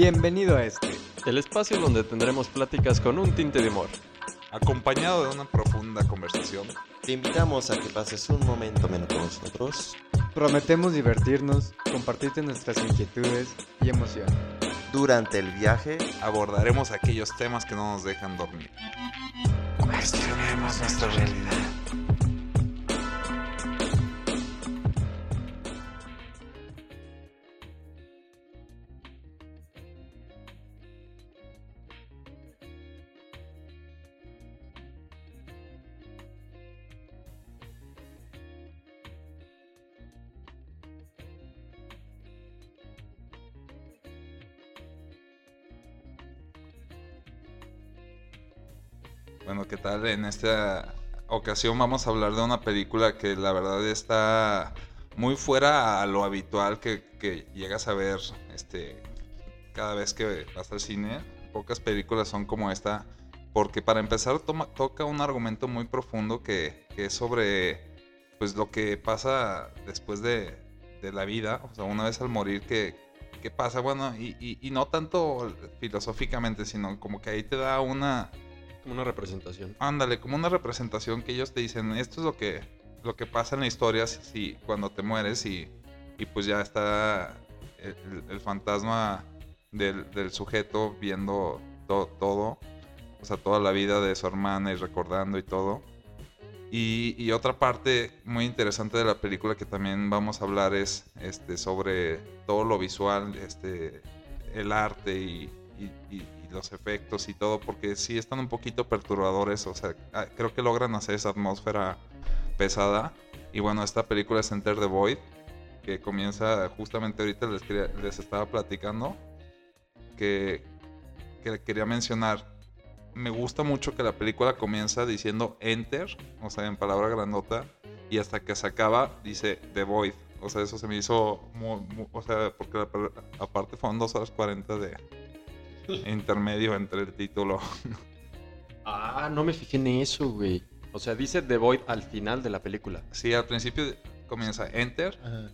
Bienvenido a este. El espacio donde tendremos pláticas con un tinte de humor. Acompañado de una profunda conversación. Te invitamos a que pases un momento menos con nosotros. Prometemos divertirnos, compartirte nuestras inquietudes y emociones. Durante el viaje Abordaremos aquellos temas que no nos dejan dormir. cuestionemos nuestra realidad. En esta ocasión vamos a hablar de una película que la verdad está muy fuera a lo habitual que, llegas a ver este, cada vez que vas al cine. Pocas películas son como esta, porque para empezar toca un argumento muy profundo que, que es sobre pues, lo que pasa después de, de la vida, o sea, una vez al morir, que, qué pasa, bueno, y, y- y no tanto filosóficamente, sino como que ahí te da una... Como una representación. Ándale, como una representación que ellos te dicen, esto es lo que, lo que pasa en la historia si, si- cuando te mueres y, y pues ya está el, el- fantasma del, del sujeto viendo to- todo, o sea, toda la vida de su hermana y recordando y todo. Y, y otra parte muy interesante de la película que también vamos a hablar es este, sobre todo lo visual, este, el arte y, y- y- los efectos y todo, porque sí están un poquito perturbadores, o sea, ah, creo que logran hacer esa atmósfera pesada. Y bueno, esta película es Enter the Void, que comienza justamente ahorita les, quería- les estaba platicando, que, que quería mencionar. Me gusta mucho que la película comienza diciendo Enter, o sea, en palabra grandota, y hasta que se acaba dice The Void. O sea, eso se me hizo muy, muy- o sea, porque aparte fueron 2 horas 40 de intermedio entre el título. Ah, no me fijé en eso, güey. O sea, dice The Void al final de la película. Sí, al principio comienza Enter. Ajá.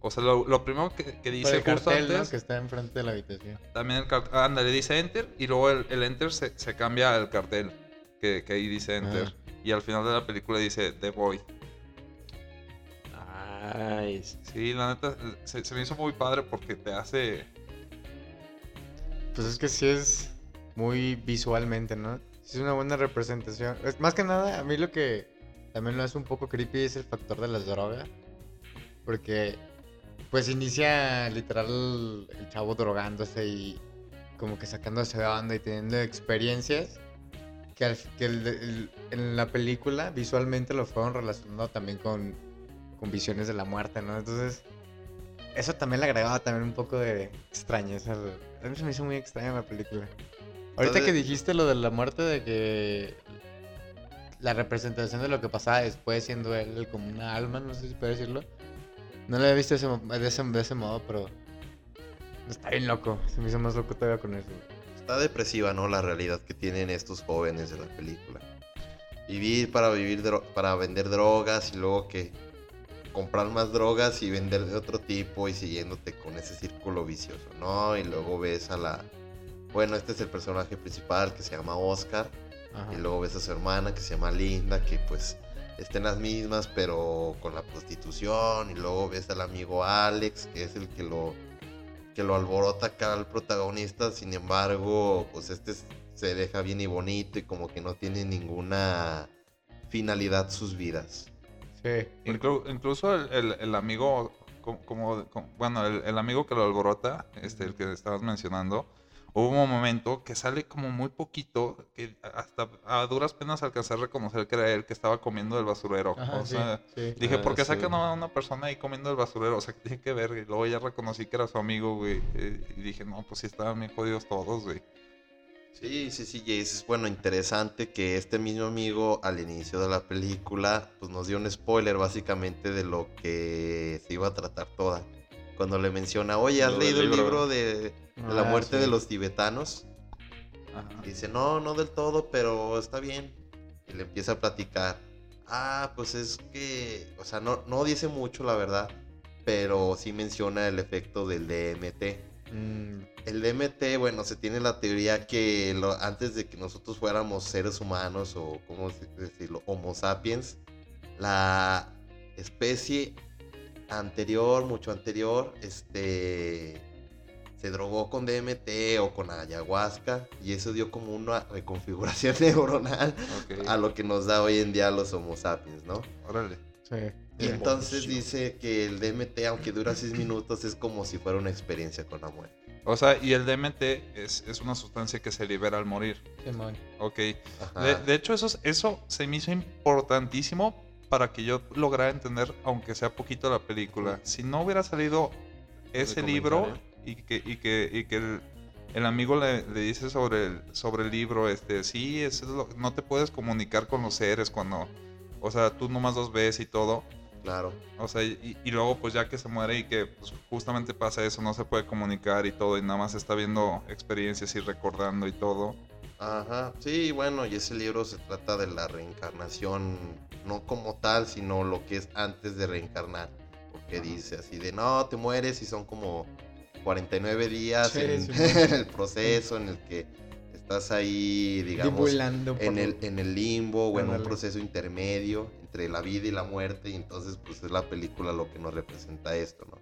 O sea, lo, lo primero que, que Por dice el justo cartel, ¿no? antes, que está enfrente de la habitación. también el cartel, ándale, dice Enter y luego el, el Enter se, se cambia al cartel, que, que ahí dice Enter. Ajá. Y al final de la película dice The Void. Nice. Sí, la neta, se, se me hizo muy padre porque te hace... Pues es que sí es muy visualmente, ¿no? Sí es una buena representación. Es, más que nada, a mí lo que también lo hace un poco creepy es el factor de las drogas. Porque, pues inicia literal el chavo drogándose y como que sacándose de onda y teniendo experiencias que, al- que el- en la película visualmente lo fueron relacionando también con visiones de la muerte, ¿no? Entonces, eso también le agregaba también un poco de extrañeza. A mí se me hizo muy extraña la película. Ahorita que dijiste lo de la muerte, de que la representación de lo que pasaba después, siendo él como una alma, no sé si puedo decirlo. No lo había visto de ese, de ese, de ese modo, pero está bien loco. Se me hizo más loco todavía con eso. Está depresiva, ¿no? La realidad que tienen estos jóvenes de la película. Vivir para vivir dro- para vender drogas y luego que comprar más drogas y vender de otro tipo y siguiéndote con ese círculo vicioso, ¿no? Y luego ves a la bueno, este es el personaje principal que se llama Oscar Ajá. y luego ves a su hermana que se llama Linda que pues está en las mismas pero con la prostitución y luego ves al amigo Alex que es el que lo que lo alborota acá al protagonista, sin embargo, pues este se deja bien y bonito y como que no tiene ninguna finalidad sus vidas. Sí. Inclu- incluso el, el- el amigo, como, como- como- bueno, el, el amigo que lo alborota, este, el que estabas mencionando, hubo un momento que sale como muy poquito, que hasta a duras penas alcancé a reconocer que era él que estaba comiendo del basurero. Ajá, o sí, sea, sí. dije, Ah, ¿por qué sí. sacan a una persona ahí comiendo el basurero? O sea, que tiene que ver, y luego ya reconocí que era su amigo, güey. eh, Y dije, no, pues sí estaban bien jodidos todos, güey. Sí, sí, sí, y es bueno, interesante que este mismo amigo al inicio de la película pues nos dio un spoiler básicamente de lo que se iba a tratar toda. Cuando le menciona, oye, ¿has leído el libro. libro de, de la Ah, muerte sí. de los tibetanos? Ajá. Y dice, no, no del todo, pero está bien. Y le empieza a platicar. Ah, pues es que, o sea, no, no dice mucho la verdad, pero sí menciona el efecto del DMT. Mm, El DMT, bueno, se tiene la teoría que lo- antes de que nosotros fuéramos seres humanos o, ¿cómo decirlo? Homo sapiens, la especie anterior, mucho anterior, este, se drogó con DMT o con ayahuasca y eso dio como una reconfiguración neuronal a lo que nos da hoy en día los Homo sapiens, ¿no? órale. sí. Y entonces dice que el DMT, aunque dura seis minutos, es como si fuera una experiencia con la muerte. O sea, y el DMT es, es una sustancia que se libera al morir. Simón. Ok. De, de hecho, eso, es- eso se me hizo importantísimo para que yo lograra entender, aunque sea poquito, la película. Si no hubiera salido ese libro y que, y que, y que el, el amigo le, le dice sobre el, sobre el libro, este, sí, es lo- no te puedes comunicar con los seres cuando, o sea, tú nomás los ves y todo. Claro. O sea, y, y luego pues ya que se muere y que pues, justamente pasa eso, no se puede comunicar y todo, y nada más está viendo experiencias y recordando y todo. Ajá, sí, bueno, y ese libro se trata de la reencarnación, no como tal, sino lo que es antes de reencarnar. Porque dice así de, no, te mueres y son como 49 días Sí, en, sí. en el proceso en el que estás ahí, digamos, en el, en el limbo o en un proceso intermedio entre la vida y la muerte. Y entonces, pues es la película lo que nos representa esto, ¿no?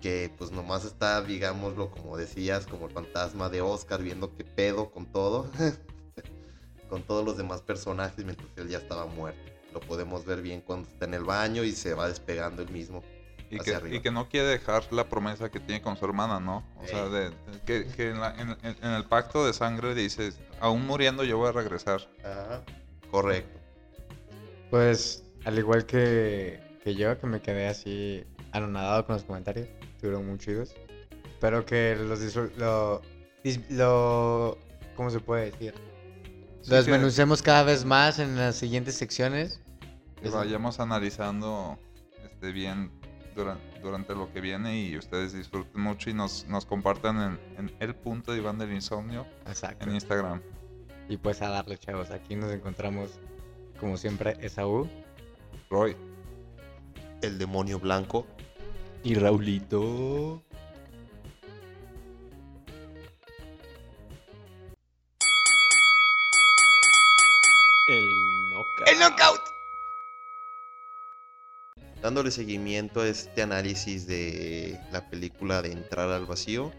Que pues nomás está, digámoslo, como decías, como el fantasma de Oscar viendo qué pedo con todo. con todos los demás personajes mientras él ya estaba muerto. Lo podemos ver bien cuando está en el baño y se va despegando él mismo. Y que, arriba. y que no quiere dejar la promesa que tiene con su hermana, ¿no? O sea, Ey. de, de- que, que en, la- en- en- en el pacto de sangre dice, aún muriendo yo voy a regresar. Ajá. Correcto. Pues, al igual que, que yo, que me quedé así anonadado con los comentarios, estuvieron muy chidos. Espero que los lo, lo ¿cómo se puede decir? Sí Lo que- desmenucemos cada vez más en las siguientes secciones. que vayamos analizando este, bien duran- durante lo que viene y ustedes disfruten mucho y nos, nos compartan en, en el punto de Iván del Insomnio Exacto. en Instagram. Y pues a darle, chavos. Aquí nos encontramos, como siempre, Esaú. Roy. El demonio blanco. Y Raulito. El knockout. Dándole seguimiento a este análisis de la película de Entrar al Vacío,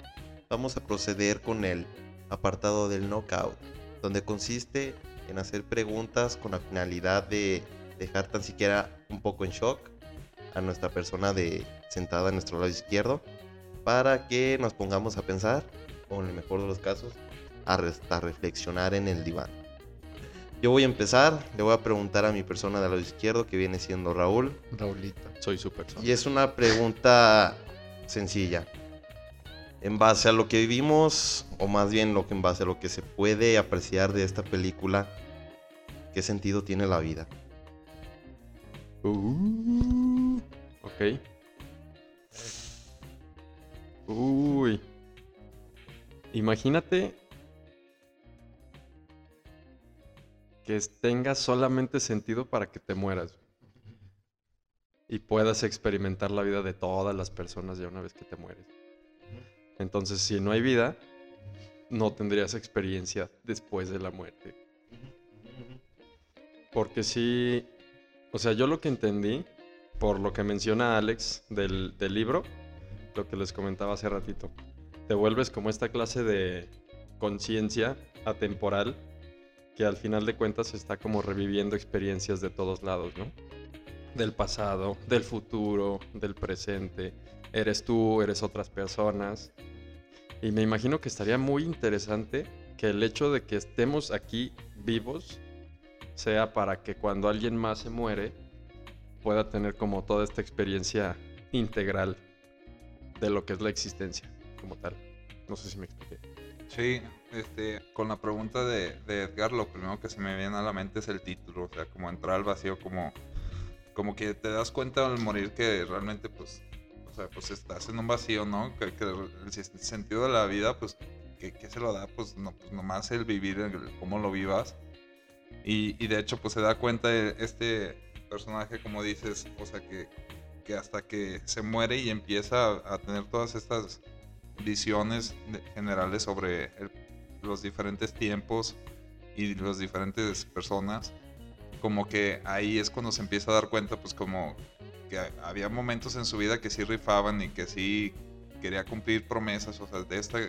vamos a proceder con el apartado del knockout, donde consiste en hacer preguntas con la finalidad de dejar tan siquiera un poco en shock a nuestra persona de sentada a nuestro lado izquierdo para que nos pongamos a pensar, o en el mejor de los casos, a, reflexionar en el diván. Yo voy a empezar, le voy a preguntar a mi persona del lado izquierdo, que viene siendo Raúl, Raulito. Soy su persona. y es una pregunta sencilla. En base a lo que vivimos, o más bien lo que en base a lo que se puede apreciar de esta película, ¿qué sentido tiene la vida? Uh, ok. Uy. Imagínate que tenga solamente sentido para que te mueras. Y puedas experimentar la vida de todas las personas ya una vez que te mueres. Entonces, si no hay vida, no tendrías experiencia después de la muerte. Porque sí, o sea, yo lo que entendí, por lo que menciona Alex del, del libro, lo que les comentaba hace ratito, te vuelves como esta clase de conciencia atemporal que al final de cuentas está como reviviendo experiencias de todos lados, ¿no? Del pasado, del futuro, del presente. Eres tú, eres otras personas. Y me imagino que estaría muy interesante que el hecho de que estemos aquí vivos sea para que cuando alguien más se muere pueda tener como toda esta experiencia integral de lo que es la existencia como tal. No sé si me expliqué. Sí, este, con la pregunta de, Edgar, lo primero que se me viene a la mente es el título, o sea, como entrar al vacío, como, como que te das cuenta al morir que realmente, pues, o sea, pues estás en un vacío, ¿no? Que, el sentido de la vida, pues, que, que se lo da, pues, no, pues nomás el vivir, el cómo lo vivas. Y, y de hecho, pues se da cuenta de este personaje, como dices, o sea, que, que hasta que se muere y empieza a, a tener todas estas visiones generales sobre el- los diferentes tiempos y las diferentes personas, como que ahí es cuando se empieza a dar cuenta, pues como que ha- había momentos en su vida que sí rifaban y que sí quería cumplir promesas, o sea, de esta,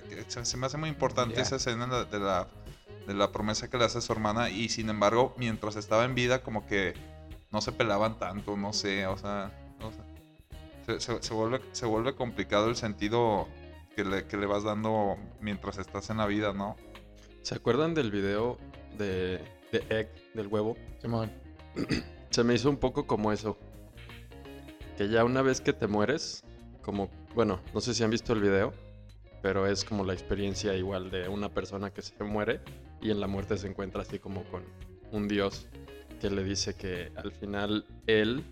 se, me hace muy importante Ya. esa escena de la, de la, de la promesa que le hace a su hermana y sin embargo, mientras estaba en vida, como que no se pelaban tanto, no sé, o sea, o sea, se, se- se vuelve, se vuelve complicado el sentido que le, que le vas dando mientras estás en la vida, ¿no? ¿Se acuerdan del video de, de Egg, del huevo? Simón. Se me hizo un poco como eso. Que ya una vez que te mueres, como, bueno, no sé si han visto el video, pero es como la experiencia igual de una persona que se muere y en la muerte se encuentra así como con un dios que le dice que al final él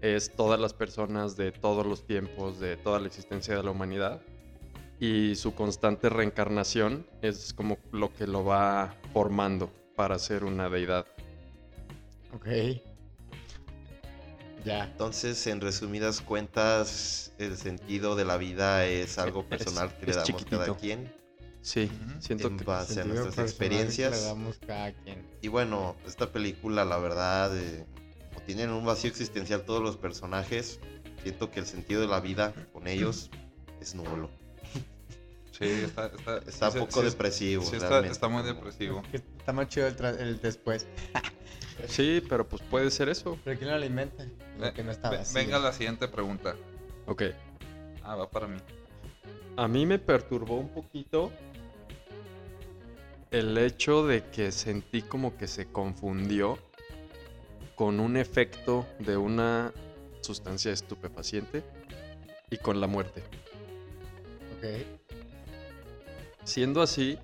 es todas las personas de todos los tiempos, de toda la existencia de la humanidad y su constante reencarnación es como lo que lo va formando para ser una deidad. Ok. Ya. Entonces, en resumidas cuentas, el sentido de la vida es algo Es- personal que le damos chiquitito. cada quien Sí, Ujú. siento en que base a nuestras experiencias. Le damos cada quien. Y bueno, esta película, la verdad, eh, como tienen un vacío existencial todos los personajes, siento que el sentido de la vida con ellos es nulo. Sí, está, está, Está sí, un poco sí, depresivo. sí, está, muy depresivo. Está más chido el, tra- el después. Sí, pero pues puede ser eso. Pero ¿quién lo alimenta? Lo que no está vacío. venga la siguiente pregunta. Ok. Ah, va para mí. A mí me perturbó un poquito el hecho de que sentí como que se confundió con un efecto de una sustancia estupefaciente y con la muerte. Ok. Siendo así,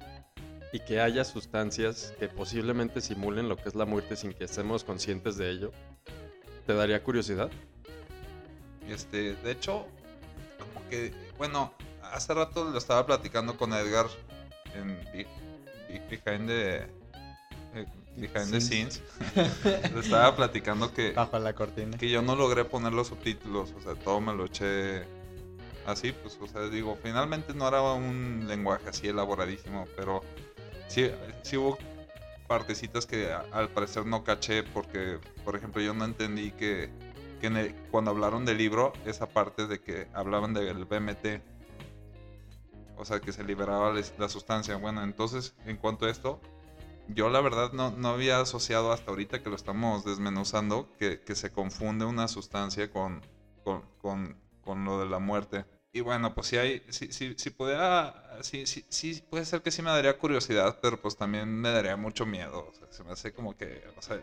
y que haya sustancias que posiblemente simulen lo que es la muerte sin que estemos conscientes de ello, ¿te daría curiosidad? Este, de hecho, como que, bueno, hace rato lo estaba platicando con Edgar en Be- Be- Behind the, eh, behind the Scenes. Le estaba platicando que, Bajo la cortina. que yo no logré poner los subtítulos, o sea, todo me lo eché así, pues, o sea, digo, finalmente no era un lenguaje así elaboradísimo, pero sí, hubo partecitas que al parecer no caché porque, por ejemplo, yo no entendí que, cuando hablaron del libro, esa parte de que hablaban del BMT, o sea, que se liberaba la sustancia. Bueno, entonces, en cuanto a esto, yo la verdad no, no había asociado hasta ahorita que lo estamos desmenuzando que, se confunde una sustancia con, con, con lo de la muerte. Y bueno, pues sí hay, si, si, si pudiera, sí, sí, sí, puede ser que sí me daría curiosidad, pero pues también me daría mucho miedo. O sea, se me hace como que, o sea,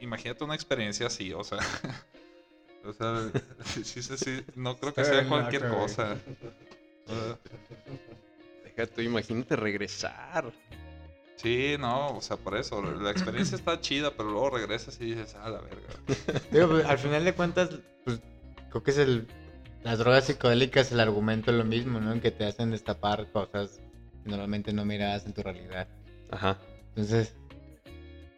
imagínate una experiencia así, o sea, o sea, sí, sí, sí, sí, no creo que sea cualquier cosa. Deja tú, imagínate regresar. Sí, no, o sea, por eso, la experiencia está chida, pero luego regresas y dices, ah, la verga. Digo, pues, al final de cuentas, pues creo que es el. Las drogas psicodélicas, el argumento es lo mismo, ¿no? En que te hacen destapar cosas que normalmente no miras en tu realidad. Ajá. Entonces,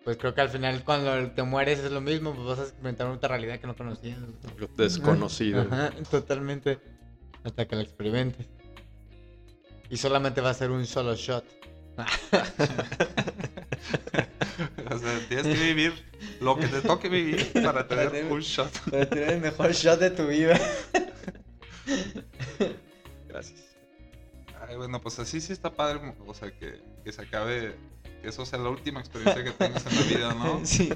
pues creo que al final cuando te mueres es lo mismo, pues vas a experimentar otra realidad que no conocías. Lo desconocido. Ajá, totalmente. Hasta que lo experimentes. Y solamente va a ser un solo shot. O sea, tienes que vivir lo que te toque vivir para tener tener- un shot. Para tener el mejor shot de tu vida. Ay, bueno, pues así sí está padre, o sea, que, que se acabe, que eso sea la última experiencia que tengas en la vida, ¿no? Sí.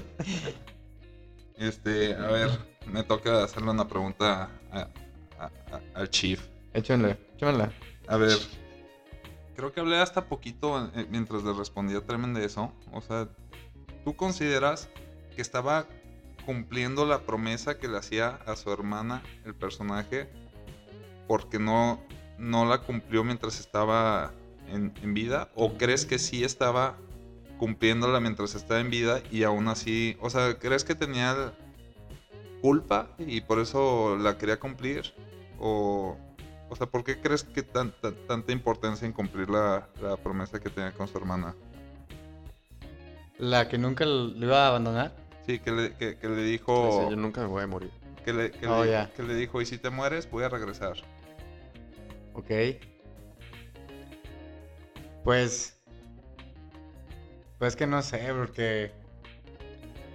Este, a ver, me toca hacerle una pregunta a- a- a- al Chief. Échenle, échenla. A ver, creo que hablé hasta poquito eh, mientras le respondía Tremen de eso. O sea, ¿tú consideras que estaba cumpliendo la promesa que le hacía a su hermana el personaje porque no, no la cumplió mientras estaba en, en vida? ¿O crees que sí estaba cumpliéndola mientras estaba en vida y aún así, o sea, ¿crees que tenía culpa y por eso la quería cumplir? ¿O, o sea, ¿por qué crees que tan, tan- tanta importancia en cumplir la, la promesa que tenía con su hermana? La que nunca lo iba a abandonar. Sí, que le, que, que le dijo, yo nunca me voy a morir. que le, que, Oh, le, que le dijo, y si te mueres, voy a regresar. Ok. Pues. Pues que no sé, porque.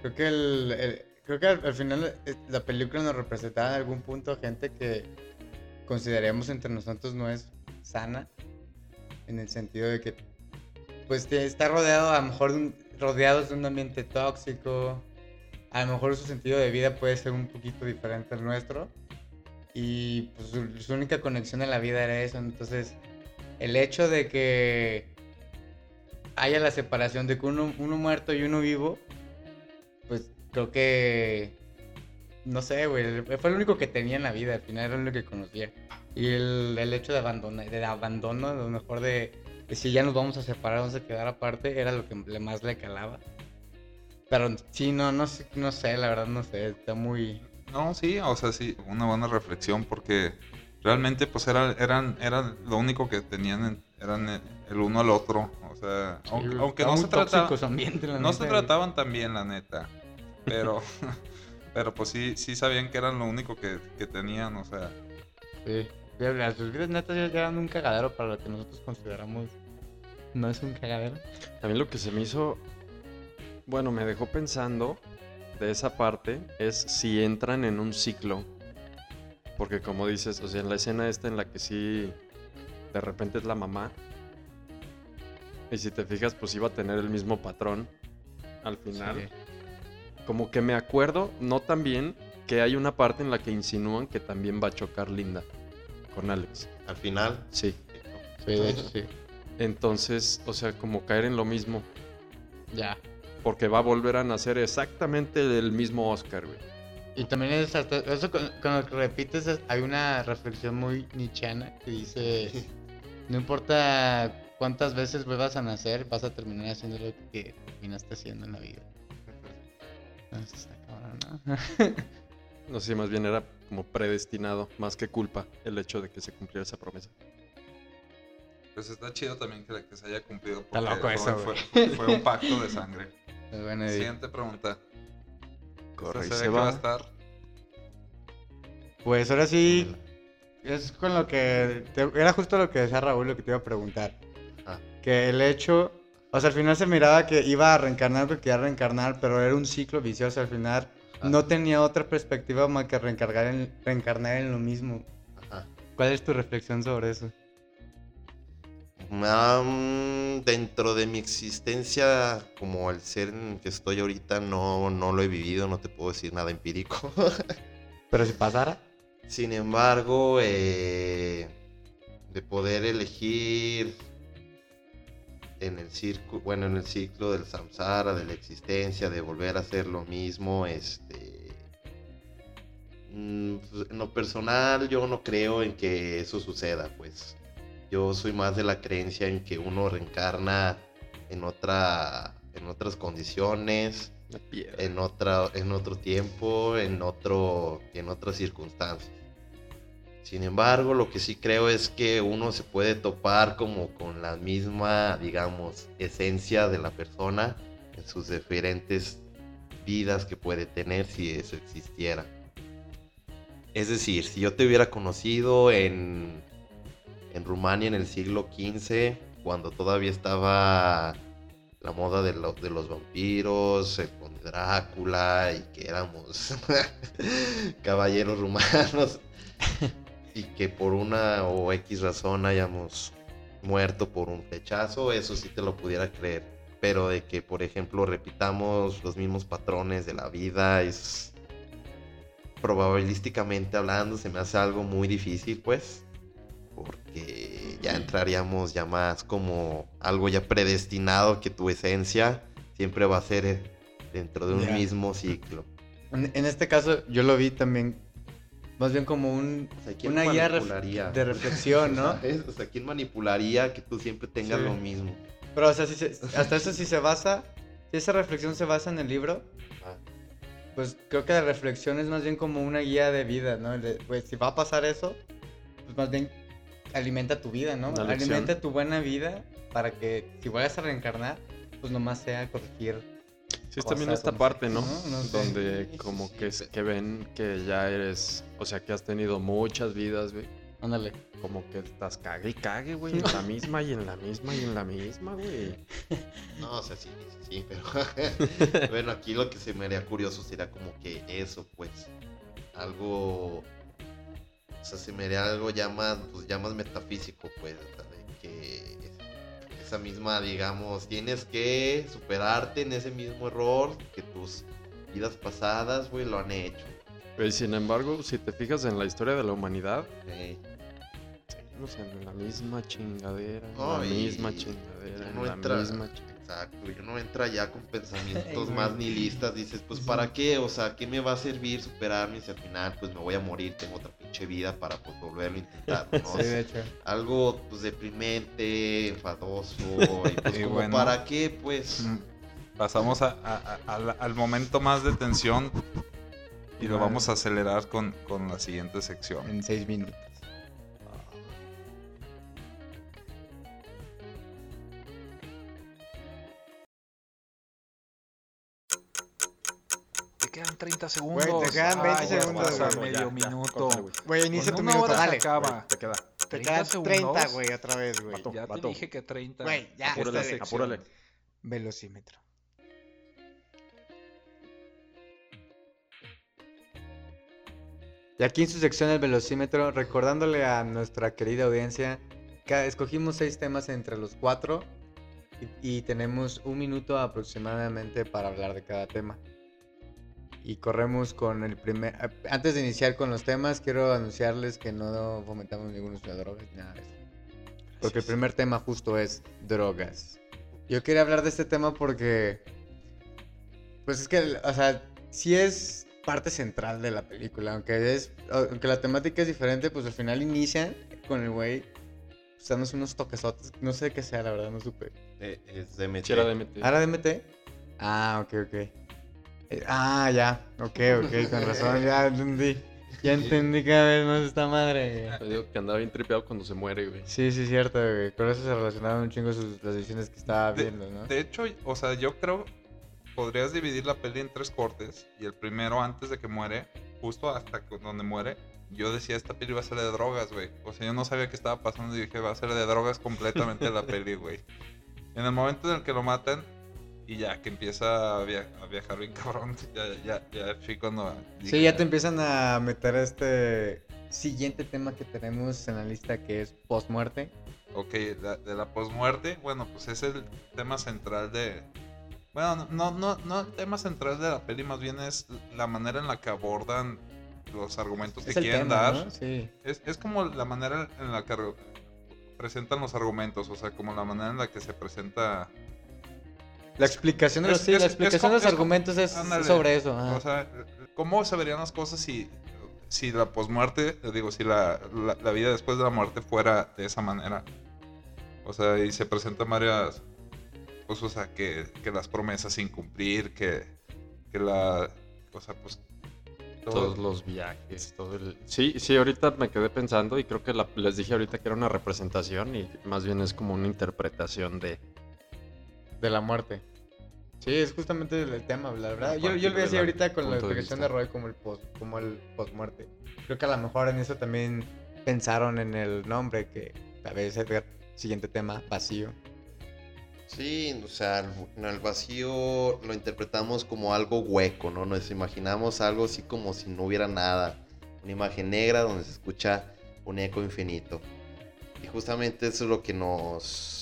Creo que el. el- creo que al, al final eh, la película nos representaba en algún punto gente que consideraríamos entre nosotros no es sana. En el sentido de que. Pues te- está rodeado, a lo mejor, un- rodeados de un ambiente tóxico. A lo mejor su sentido de vida puede ser un poquito diferente al nuestro. Y pues su, su única conexión en la vida era eso. Entonces, el hecho de que haya la separación de que uno, muerto y uno vivo, pues creo que. No sé, güey. Fue lo único que tenía en la vida. Al final era lo que conocía. Y el, el hecho de abandonar, de abandono, a lo mejor de, de si ya nos vamos a separar, vamos a quedar aparte, era lo que más le calaba. Pero sí, no, no, sé- no sé, la verdad no sé. Está muy. No, sí, o sea, sí, una buena reflexión porque realmente pues era, eran, eran lo único que tenían, en- eran el, el uno al otro. O sea, aunque, Sí, aunque estaba no se trataba, ambiente, no se trataban tan bien, la neta. Pero, pero pues sí, sí sabían que eran lo único que, que tenían, o sea. Sí. Sus vidas netas ya eran un cagadero para lo que nosotros consideramos. No es un cagadero. A mí lo que se me hizo, bueno, me dejó pensando de esa parte es si entran en un ciclo. Porque como dices, o sea, en la escena esta en la que sí de repente es la mamá. Y si te fijas, pues iba a tener el mismo patrón al final. Sí. Como que me acuerdo, no tan bien, que hay una parte en la que insinúan que también va a chocar Linda con Alex. Al final. Sí. Sí, de hecho sí. Entonces, o sea, como caer en lo mismo. Ya. Porque va a volver a nacer exactamente el mismo Oscar, güey. Y también es hasta- eso con, con lo que repites, es- hay una reflexión muy nichiana que dice, no importa cuántas veces vuelvas a nacer, vas a terminar haciendo lo que terminaste haciendo en la vida. Está cabrón, ¿no? No sé, más bien era como predestinado, más que culpa, el hecho de que se cumpliera esa promesa. Pues está chido también que, que se haya cumplido. Está porque loco fue, eso, fue, fue un pacto de sangre. Es buena idea. Siguiente pregunta. Corre y se se ve que va a va. estar. Pues ahora sí, es con lo que... te- era justo lo que decía Raúl, lo que te iba a preguntar. Ah. Que el hecho... O sea, al final se miraba que iba a reencarnar porque quería reencarnar, pero era un ciclo vicioso. Al final Ah. no tenía otra perspectiva más que reencarnar en, reencarnar en lo mismo. Ajá. ¿Cuál es tu reflexión sobre eso? Am, dentro de mi existencia, como el ser en el que estoy ahorita, no, no lo he vivido, no te puedo decir nada empírico. Pero si pasara... Sin embargo, eh, de poder elegir en el circo, bueno, en el ciclo del samsara, de la existencia, de volver a hacer lo mismo, este, mm, pues, en lo personal, yo no creo en que eso suceda, pues. Yo soy más de la creencia en que uno reencarna en otra, en otras condiciones, en otra en otro tiempo en otro en otras circunstancias. Sin embargo lo que sí creo es que uno se puede topar como con la misma digamos esencia de la persona en sus diferentes vidas que puede tener si eso existiera. Es decir si yo te hubiera conocido en en Rumania en el siglo XV cuando todavía estaba la moda de, lo- de los vampiros, el conde Drácula y que éramos caballeros rumanos y que por una o X razón hayamos muerto por un flechazo, eso sí te lo pudiera creer. Pero de que, por ejemplo, repitamos los mismos patrones de la vida, es probabilísticamente hablando, se me hace algo muy difícil, pues ya entraríamos ya más como algo ya predestinado que tu esencia siempre va a ser eh, dentro de un mismo ciclo. En, en este caso yo lo vi también más bien como un, O sea, ¿quién una guía de reflexión, ¿no? O sea, ¿quién manipularía que tú siempre tengas Sí. lo mismo? Pero o sea, si se- hasta eso si se basa, si esa reflexión se basa en el libro, Ah, pues creo que la reflexión es más bien como una guía de vida, ¿no? De, Pues si va a pasar eso, pues más bien alimenta tu vida, ¿no? Alimenta tu buena vida para que si vayas a reencarnar, pues nomás sea corregir. Sí, es también esta parte, ¿no? ¿no? No sé. Donde como que, sí. que ven que ya eres, o sea, que has tenido muchas vidas, güey. Ándale. Como que estás cague y cague, güey. En la misma y en la misma y en la misma, güey. No, o sea, sí, sí, sí, pero bueno, aquí lo que se me haría curioso sería como que eso, pues, algo, sea, se me haría algo ya más, pues, ya más metafísico, pues, de que esa misma, digamos, tienes que superarte en ese mismo error que tus vidas pasadas, güey, lo han hecho. Güey, sin embargo, si te fijas en la historia de la humanidad, seguimos en la misma chingadera, en No, la misma chingadera, no en la entra- misma chingadera. Exacto, y uno entra ya con pensamientos más nihilistas, dices, pues ¿para qué? O sea, ¿qué me va a servir superarme si al final pues me voy a morir, tengo otra pinche vida para pues volverlo a intentar, ¿no? Sí, de hecho. Algo pues deprimente, enfadoso, y pues Y como bueno. ¿para qué? Pues Mm, Pasamos a- a- a- al, al momento más de tensión y lo vamos a acelerar con, con la siguiente sección. En seis minutos. 30 segundos. Güey, te quedan 20 Ay, ya segundos, güey. medio minuto. córtale, güey. Güey, inicia tu minuto, hora se dale. acaba. Te queda. Te 30 quedan segundos. 30, güey, otra vez, güey. Vato. Ya te Vato. dije que 30. Güey, ya, Apúrale, apúrale. Velocímetro. Y aquí en su sección del velocímetro, recordándole a nuestra querida audiencia que escogimos seis temas entre los cuatro y, y tenemos un minuto aproximadamente para hablar de cada tema. Y corremos con el primer... Antes de iniciar con los temas, quiero anunciarles que no fomentamos ningún uso de drogas nada de eso. Porque el primer tema justo es drogas. Yo quería hablar de este tema porque... Pues es que, o sea, sí es parte central de la película. Aunque, es, aunque la temática es diferente, pues al final inicia con el güey pues, dándose unos toquesotes. No sé qué sea, la verdad, no supe. eh, es DMT. Era DMT. ¿Ahora DMT? Ah, ok, ok. Eh, ah, ya. Ok, ok, con razón, ya entendí. Ya entendí cada vez más esta madre. güey. Te digo que andaba bien tripeado cuando se muere, güey. Sí, sí, cierto, güey. Con eso se relacionaban un chingo sus, las decisiones que estaba De- viendo, ¿no? De hecho, o sea, yo creo podrías dividir la peli en tres cortes y el primero antes de que muere, justo hasta donde muere, yo decía esta peli va a ser de drogas, güey. O sea, yo no sabía qué estaba pasando y dije va a ser de drogas completamente la peli, güey. En el momento en el que lo matan y ya que empieza a, via- a viajar bien cabrón, ya, ya, ya fui cuando Sí, ya te empiezan a meter este siguiente tema que tenemos en la lista que es post-muerte. Ok, la- de la posmuerte, bueno, pues es el tema central de... Bueno, no, no, no el tema central de la peli, más bien es la manera en la que abordan los argumentos que Es quieren tema, dar. ¿no? Sí. Es, es como la manera en la que presentan los argumentos, o sea, como la manera en la que se presenta... La explicación de Es- los, sí, es- la es explicación como- de los es argumentos es ándale. sobre eso. ajá. O sea, ¿cómo se verían las cosas si, si la posmuerte, digo, si la, la, la vida después de la muerte fuera de esa manera? O sea, y se presentan varias, pues, o sea, que, que las promesas sin cumplir, que, que la, o sea, pues... todo- Todos los viajes, todo el... Sí, sí, ahorita me quedé pensando y creo que la- les dije ahorita que era una representación y más bien es como una interpretación de... De la muerte. Sí, es justamente el tema, la verdad. Yo, yo lo voy a de decir ahorita con la de explicación de. Roy como el post, como el post-muerte. Creo que a lo mejor en eso también pensaron en el nombre, que tal vez Edgar, siguiente tema, vacío. Sí, o sea, el, no, el vacío lo interpretamos como algo hueco, ¿no? Nos imaginamos algo así como si no hubiera nada. Una imagen negra donde se escucha un eco infinito. Y justamente eso es lo que nos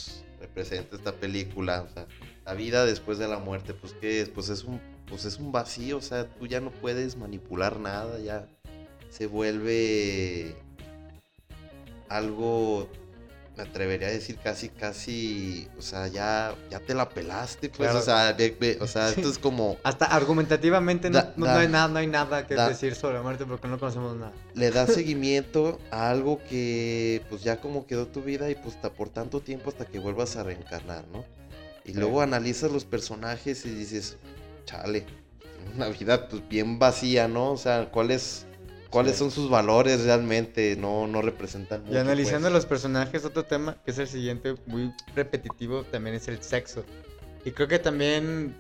representa esta película. O sea, la vida después de la muerte, pues ¿qué es? Pues es un, pues es un vacío, o sea, tú ya no puedes manipular nada, ya se vuelve algo me atrevería a decir casi, casi, o sea, ya, ya te la pelaste, pues, Claro. o sea, o sea, esto es como, Hasta argumentativamente no, Da- no- da- no hay nada, no hay nada que da- decir sobre la muerte porque no conocemos nada. le das seguimiento a algo que, pues, ya como quedó tu vida y, pues, por tanto tiempo hasta que vuelvas a reencarnar, ¿no? Y luego analizas los personajes y dices, chale, una vida, pues, bien vacía, ¿no? O sea, ¿cuáles, cuáles Sí. son sus valores realmente? No, no representan mucho, Y analizando pues. los personajes, otro tema que es el siguiente, muy repetitivo, también es el sexo. Y creo que también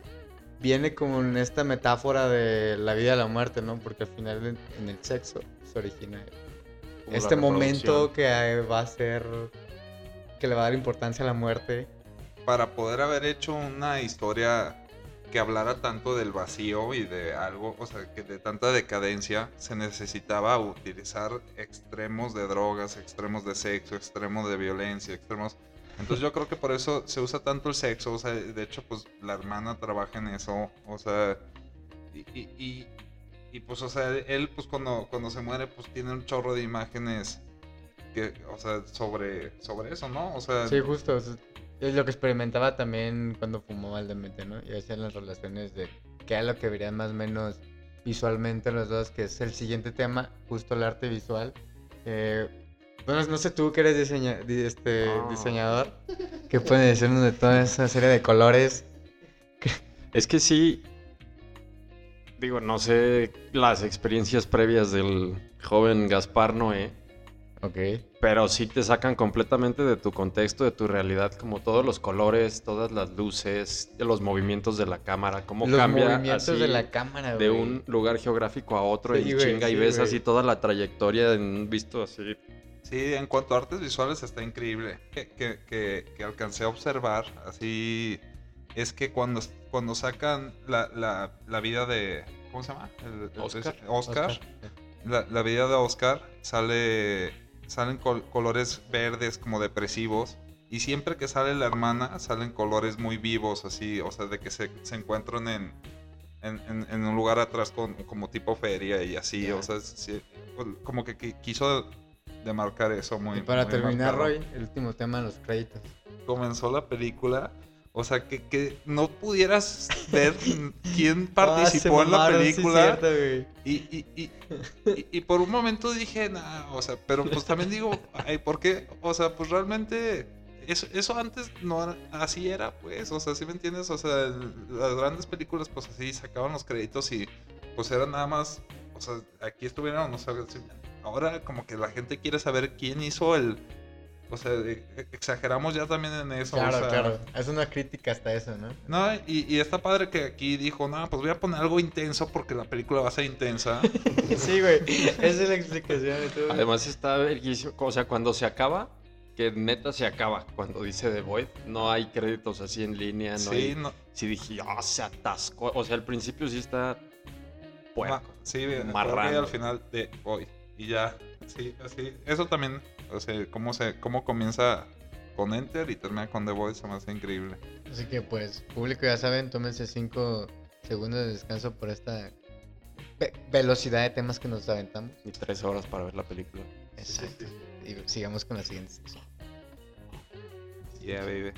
viene como en esta metáfora de la vida y la muerte, ¿no? Porque al final en, en el sexo se origina Como este momento que va a ser, que le va a dar importancia a la muerte. Para poder haber hecho una historia que hablara tanto del vacío y de algo, o sea, que de tanta decadencia, se necesitaba utilizar extremos de drogas, extremos de sexo, extremos de violencia, extremos... Entonces yo creo que por eso se usa tanto el sexo, o sea, de hecho pues la hermana trabaja en eso, o sea, y, y, y- y, pues, o sea, él pues cuando, cuando se muere pues tiene un chorro de imágenes que, o sea, sobre, sobre eso, ¿no? O sea, Sí, justo. Es lo que experimentaba también cuando fumaba el DMT, ¿no? Y hacían las relaciones de qué era lo que verían más o menos visualmente los dos, que es el siguiente tema, justo el arte visual. Eh, bueno, no sé tú que eres diseña- este, Ah. diseñador, ¿qué pueden decirnos de toda esa serie de colores? Es que sí. Digo, no sé las experiencias previas del joven Gaspar Noé, Ok. pero sí te sacan completamente de tu contexto, de tu realidad, como todos los colores, todas las luces, los movimientos de la cámara, cómo Los cambia movimientos así de la cámara, de güey. un lugar geográfico a otro Sí, y güey, chinga y sí, ves güey. así toda la trayectoria en visto así. Sí, en cuanto a artes visuales está increíble. Que, que, que- que alcancé a observar, así, es que cuando, cuando sacan la, la, la vida de... ¿Cómo se llama? El- el- Oscar. Oscar. La, la vida de Oscar sale, salen col- colores verdes como depresivos. Y siempre que sale la hermana, salen colores muy vivos, así, o sea, de que se, se encuentran en, en, en- en un lugar atrás con, como tipo feria y así, Ya. o sea, sí, como que qui- quiso demarcar eso muy Y para muy terminar, marcado. Roy, el último tema, los créditos. Comenzó la película, o sea, que, que no pudieras ver quién Ah, participó en la sí, película. cierto. Y, y, y, y- por un momento dije, nah, o sea, pero pues también digo, ay, ¿por qué? O sea, pues realmente eso, eso antes no así era, pues, o sea, ¿sí me entiendes? O sea, las grandes películas, pues así sacaban los créditos y pues era nada más, o sea, aquí estuvieron, o sea, ahora como que la gente quiere saber quién hizo el, o sea, e- exageramos ya también en eso. o Claro, sea, claro. Es una crítica hasta eso, ¿no? no, y, y está padre que aquí dijo, no, pues voy a poner algo intenso porque la película va a ser intensa. sí, güey. Esa es la explicación. de todo. Además está verguísimo, o sea, cuando se acaba, que neta se acaba, cuando dice The Void, no hay créditos así en línea, no sí, hay... no, Sí dije, ah, se atascó, o sea, al principio sí está... Puerco. Ma- sí, bien, Marrano. al final de hoy. Y ya, sí, así. Eso también, o sea, cómo, se, cómo comienza con Enter y termina con The Voice, se me hace increíble. Así que, pues, público, ya saben, tómense cinco segundos de descanso por esta ve- velocidad de temas que nos aventamos. Y tres horas para ver la película. Exacto. Y sigamos con la siguiente sección. Yeah, baby.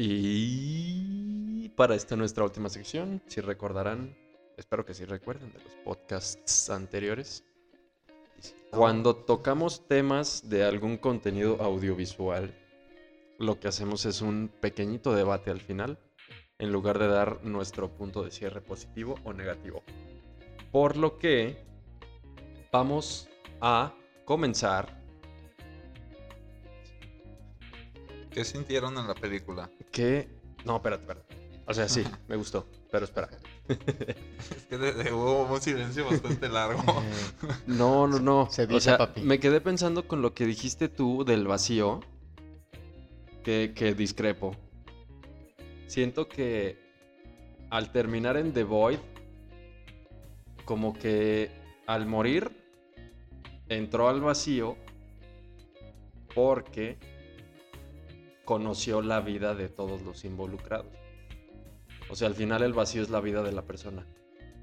Y para esta nuestra última sección, si recordarán, espero que sí recuerden de los podcasts anteriores, cuando tocamos temas de algún contenido audiovisual, lo que hacemos es un pequeñito debate al final, en lugar de dar nuestro punto de cierre positivo o negativo. Por lo que vamos a comenzar ¿Qué sintieron en la película? que... No, espérate, espérate. O sea, sí, me gustó, pero espera. Es que de- de- hubo un silencio bastante largo. Eh, No, no, no. Se o sea, papi. me quedé pensando con lo que dijiste tú del vacío, que, que discrepo. Siento que al terminar en The Void, como que al morir, entró al vacío porque conoció la vida de todos los involucrados. O sea, al final el vacío es la vida de la persona,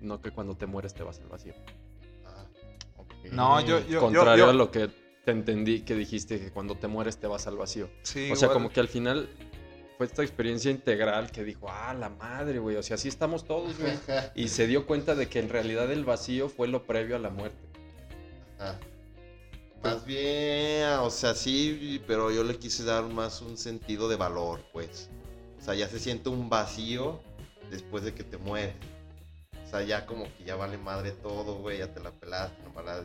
no que cuando te mueres te vas al vacío. ah. No, yo, yo, yo- Contrario yo- a lo que te entendí que dijiste que cuando te mueres te vas al vacío. Sí, o sea, igual. como que al final fue esta experiencia integral que dijo, ah, la madre, güey, o sea, así estamos todos, güey. Y se dio cuenta de que en realidad el vacío fue lo previo a la muerte. Ah. Más bien, o sea, sí, pero yo le quise dar más un sentido de valor, pues. O sea, ya se siente un vacío después de que te mueres. O sea, ya como que ya vale madre todo, güey, ya te la pelaste, nomás la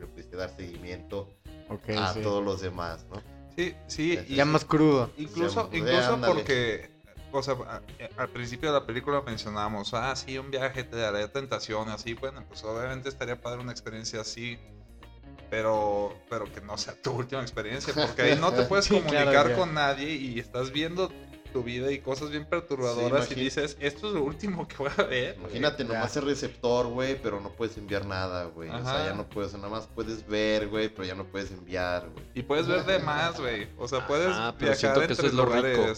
le pudiste dar seguimiento a sí. todos los demás, ¿no? Sí, sí. y- Ya más crudo. Incluso, Sí, incluso porque, o sea, a- al principio de la película mencionamos, ah, sí, un viaje te daría tentación, así, bueno, pues obviamente estaría padre una experiencia así, pero, pero que no sea tu última experiencia, porque ahí no te puedes Sí, claro, comunicar ya. con nadie y estás viendo tu vida y cosas bien perturbadoras Sí, y dices, esto es lo último que voy a ver. güey". Imagínate, Ya. nomás el receptor, güey, pero no puedes enviar nada, güey. O sea, ya no puedes, nada más puedes ver, güey, pero ya no puedes enviar, güey. Y puedes ver de más, güey. O sea, puedes pero viajar siento que entre eso es lo rico.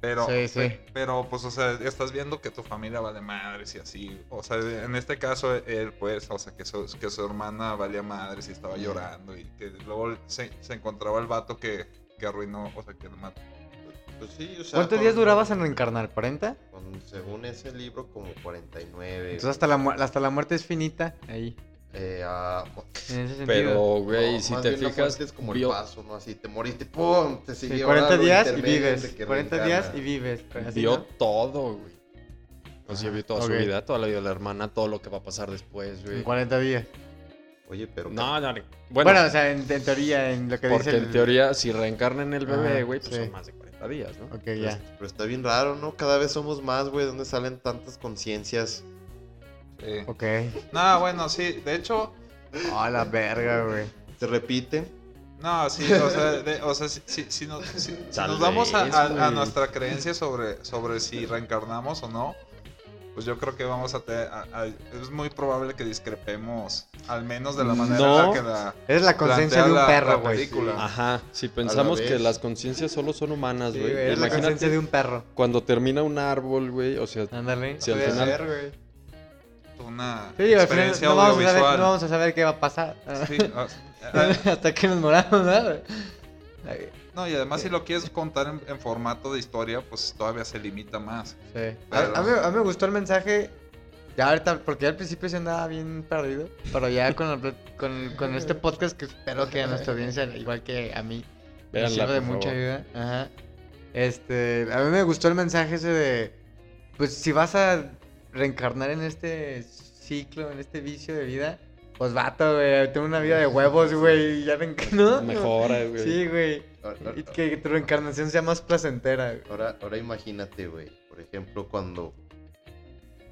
Pero, Sí, sí. pe- pero, pues, o sea, estás viendo que tu familia vale madres y así. O sea, en este caso, él, pues, o sea, que su, que su hermana valía madres y estaba llorando. Y que luego se, se encontraba el vato que, que arruinó, o sea, que lo mató. Pues sí, o sea. ¿Cuántos con- días durabas en reencarnar? ¿40? con- según ese libro, como 49. Entonces hasta la, hasta la muerte es finita ahí. Eh, En ese sentido. Pero, güey, no, si más te bien la fijas, es como vio- el paso, ¿no? Así te moriste, ¡pum! Te Sí, siguió 40 lo días y vives. de que 40 días y vives. así, vio ¿no? todo, güey. O sea, Ah, vio toda ok. su vida, toda la vida de la hermana, todo lo que va a pasar después, güey. En 40 días. Oye, pero. No, no, no. Bueno, Bueno, o sea, en, en teoría, en lo que porque dice en el- teoría, si reencarna en el bebé, güey, pues sí. son más de 40 días, ¿no? Ok, pero, ya. pero está bien raro, ¿no? Cada vez somos más, güey. ¿Dónde salen tantas conciencias? Sí. Ok. No, bueno, sí. De hecho, Oh, la verga, güey. ¿Se repiten? no, sí. O sea, de- o sea si, si- si nos, si- nos vamos a, a- a nuestra creencia sobre, sobre si reencarnamos o no, pues yo creo que vamos a tener. es muy probable que discrepemos, al menos de la manera en No. la que la. Eres la conciencia de un la- perro, la güey. película. Ajá, si pensamos que vez. las conciencias solo son humanas, Sí, güey. güey, eres la conciencia de un perro. cuando termina un árbol, güey, o sea, Ándale. Si al final- ser, güey. Una Sí, experiencia no vamos, a saber, audiovisual. no vamos a saber qué va a pasar. Sí, ah, Hasta que nos moramos, ¿no? Ay, no, y además, si lo quieres contar en, en formato de historia, pues todavía se limita más. Sí. Pero- A, a mí, a mí me gustó el mensaje. Ya ahorita, porque al principio se andaba bien perdido. Pero ya con, el- con, con este podcast que espero que a nuestra audiencia, igual que a mí, me sirva de mucha favor. ayuda. Ajá. Este, a mí me gustó el mensaje ese de, pues si vas a reencarnar en este ciclo, en este vicio de vida, pues vato, güey, tengo una vida de huevos, güey, y ya reencarnó. Mejora, güey. Sí, güey. Y que tu reencarnación sea más placentera. güey. ahora, ahora imagínate, güey. Por ejemplo, cuando.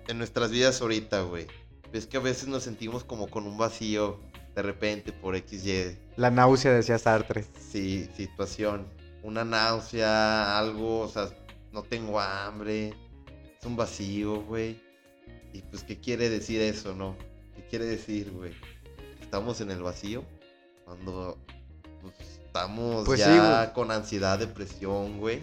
En nuestras vidas ahorita, güey. Ves que a veces nos sentimos como con un vacío. De repente, por XY. La náusea, decía Sartre. Sí, situación. Una náusea, algo, o sea, no tengo hambre. Es un vacío, güey. Y pues, ¿qué quiere decir eso, no? ¿Qué quiere decir, güey? Estamos en el vacío. Cuando pues, estamos Pues ya con ansiedad, depresión, güey.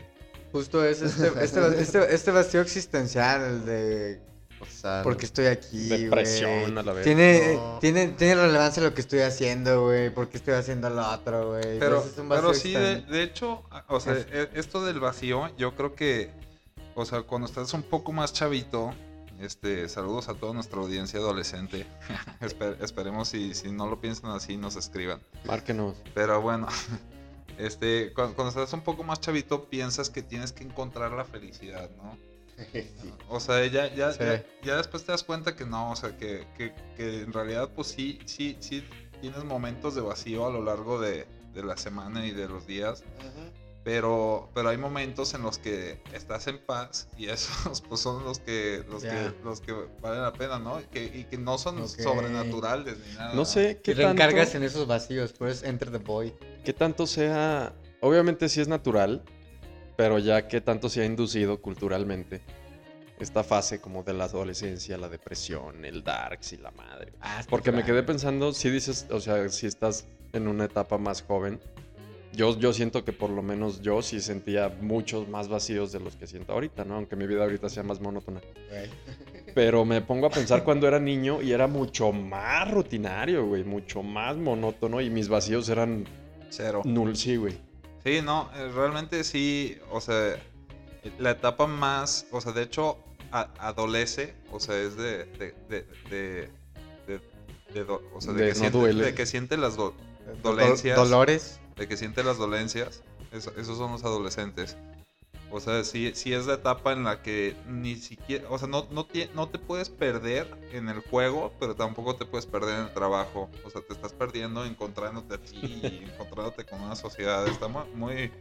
Justo es este, este, este, este vacío existencial, el de O sea, por qué estoy aquí. Depresión a la vez. Tiene, No. tiene, tiene relevancia lo que estoy haciendo, güey. ¿Por qué estoy haciendo lo otro, güey? Pero, Entonces, es un vacío pero sí, de, de hecho, o sea, Es- e- esto del vacío, yo creo que, o sea, cuando estás un poco más chavito, este, saludos a toda nuestra audiencia adolescente. Esper- esperemos si, si no lo piensan así, nos escriban. Márquenos. Pero bueno, este, cuando, cuando estás un poco más chavito, piensas que tienes que encontrar la felicidad, ¿no? sí. O sea, ya, ya, Sí. ya, ya después te das cuenta que no, o sea, que, que, que en realidad pues sí, sí, sí tienes momentos de vacío a lo largo de, de la semana y de los días, pero, pero hay momentos en los que estás en paz y esos pues son los que, los Ya. que, los que valen la pena, ¿no? Y que, y que no son Ok. sobrenaturales ni nada. No sé Y qué reencargas tanto, en esos vacíos, puedes enter the void. qué tanto sea... Obviamente sí es natural, pero ya qué tanto se ha inducido culturalmente esta fase como de la adolescencia, la depresión, el darks y la madre. Ah, Porque me quedé pensando, si dices, o sea, si estás en una etapa más joven, yo, yo siento que por lo menos yo sí sentía muchos más vacíos de los que siento ahorita, ¿no? Aunque mi vida ahorita sea más monótona. Güey. Pero me pongo a pensar cuando era niño y era mucho más rutinario, güey, mucho más monótono y mis vacíos eran Cero. nul, sí, güey. Sí, no, eh, realmente sí, o sea, la etapa más, o sea, de hecho, a- adolece, o sea, es de, de, de, de, de- de do- o sea, de, De que no siente, duele. de que siente las do- Do- Dolencias. Dolores. De que siente las dolencias, eso- esos son los adolescentes. O sea, sí, sí es la etapa en la que ni siquiera, o sea, no, no, tie- no te puedes perder en el juego, pero tampoco te puedes perder en el trabajo. O sea, te estás perdiendo encontrándote a ti y encontrándote con una sociedad. Está mu- muy...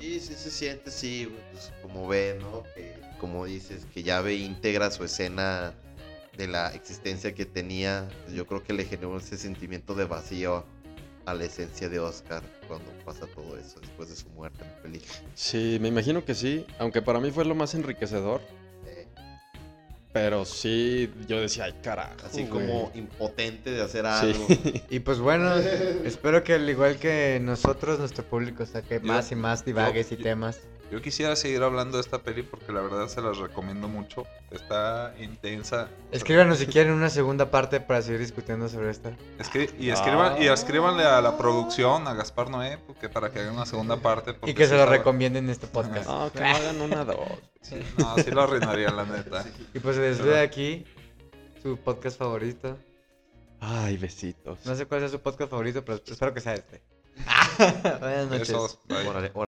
Sí, sí se siente, sí, pues como ve, ¿no? Que, como dices, que ya ve íntegra su escena de la existencia que tenía. pues yo creo que le generó ese sentimiento de vacío a la esencia de Oscar cuando pasa todo eso después de su muerte en la película. Sí, me imagino que sí, aunque para mí fue lo más enriquecedor, pero sí, yo decía, ay, carajo. así güey". como impotente de hacer Sí. algo. Y pues bueno, espero que al igual que nosotros, nuestro público saque Yo- más y más divagues y yo- temas. Yo quisiera seguir hablando de esta peli porque la verdad se las recomiendo mucho. Está intensa. Escríbanos si quieren una segunda parte para seguir discutiendo sobre esta. Escri- y, escriban, y Ah. escríbanle a la producción, a Gaspar Noé, porque para que hagan una segunda parte. Y que se lo recomienden en este podcast. No, que no hagan una dos. Sí, no, sí lo arruinaría, la neta. Y pues se despide aquí su podcast favorito. Ay, besitos. No sé cuál es su podcast favorito, pero espero que sea este. Buenas noches. Besos,